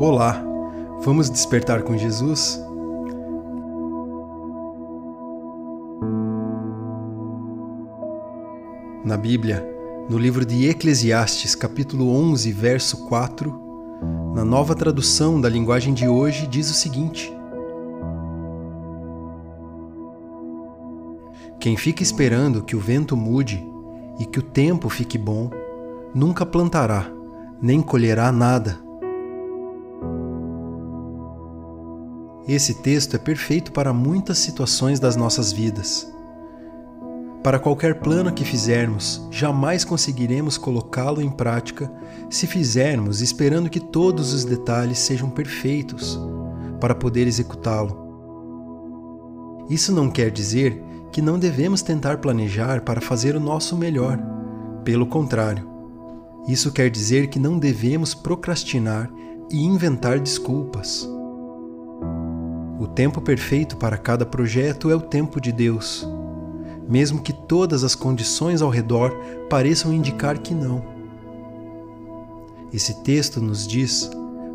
Olá, vamos despertar com Jesus? Na Bíblia, no livro de Eclesiastes, capítulo 11, verso 4, na nova tradução da linguagem de hoje, diz o seguinte: Quem fica esperando que o vento mude e que o tempo fique bom, nunca plantará, nem colherá nada. Esse texto é perfeito para muitas situações das nossas vidas. Para qualquer plano que fizermos, jamais conseguiremos colocá-lo em prática se fizermos esperando que todos os detalhes sejam perfeitos para poder executá-lo. Isso não quer dizer que não devemos tentar planejar para fazer o nosso melhor. Pelo contrário, isso quer dizer que não devemos procrastinar e inventar desculpas. O tempo perfeito para cada projeto é o tempo de Deus mesmo que todas as condições ao redor pareçam indicar que não. Esse texto nos diz,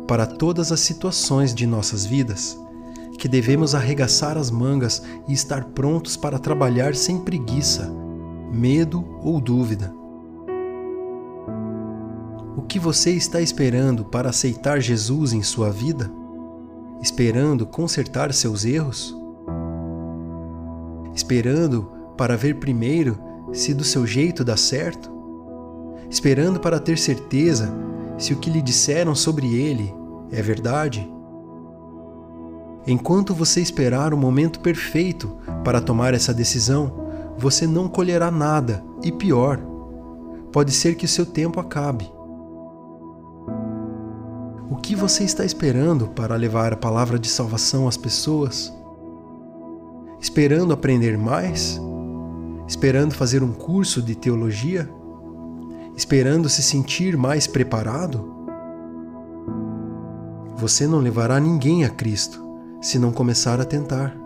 para todas as situações de nossas vidas, que devemos arregaçar as mangas e estar prontos para trabalhar sem preguiça, medo ou dúvida. O que você está esperando para aceitar Jesus em sua vida? Esperando consertar seus erros? Esperando para ver primeiro se do seu jeito dá certo? Esperando para ter certeza se o que lhe disseram sobre ele é verdade? Enquanto você esperar o momento perfeito para tomar essa decisão, você não colherá nada e pior, pode ser que o seu tempo acabe. O que você está esperando para levar a palavra de salvação às pessoas? Esperando aprender mais? esperando fazer um curso de teologia? Esperando se sentir mais preparado? Você não levará ninguém a Cristo se não começar a tentar.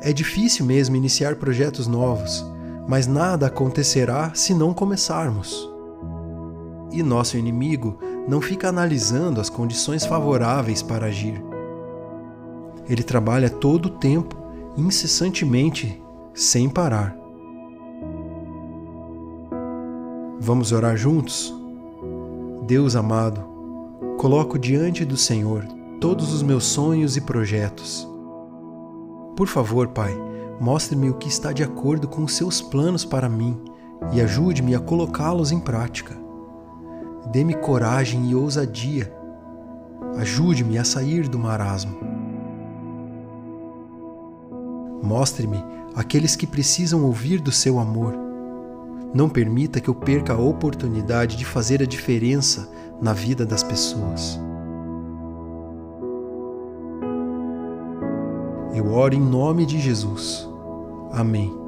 É difícil mesmo iniciar projetos novos, mas nada acontecerá se não começarmos. E nosso inimigo não fica analisando as condições favoráveis para agir. Ele trabalha todo o tempo, incessantemente, sem parar. Vamos orar juntos? Deus amado, coloco diante do Senhor todos os meus sonhos e projetos. Por favor, Pai, mostre-me o que está de acordo com os seus planos para mim e ajude-me a colocá-los em prática. Dê-me coragem e ousadia. Ajude-me a sair do marasmo. Mostre-me aqueles que precisam ouvir do seu amor. Não permita que eu perca a oportunidade de fazer a diferença na vida das pessoas. Eu oro em nome de Jesus. Amém.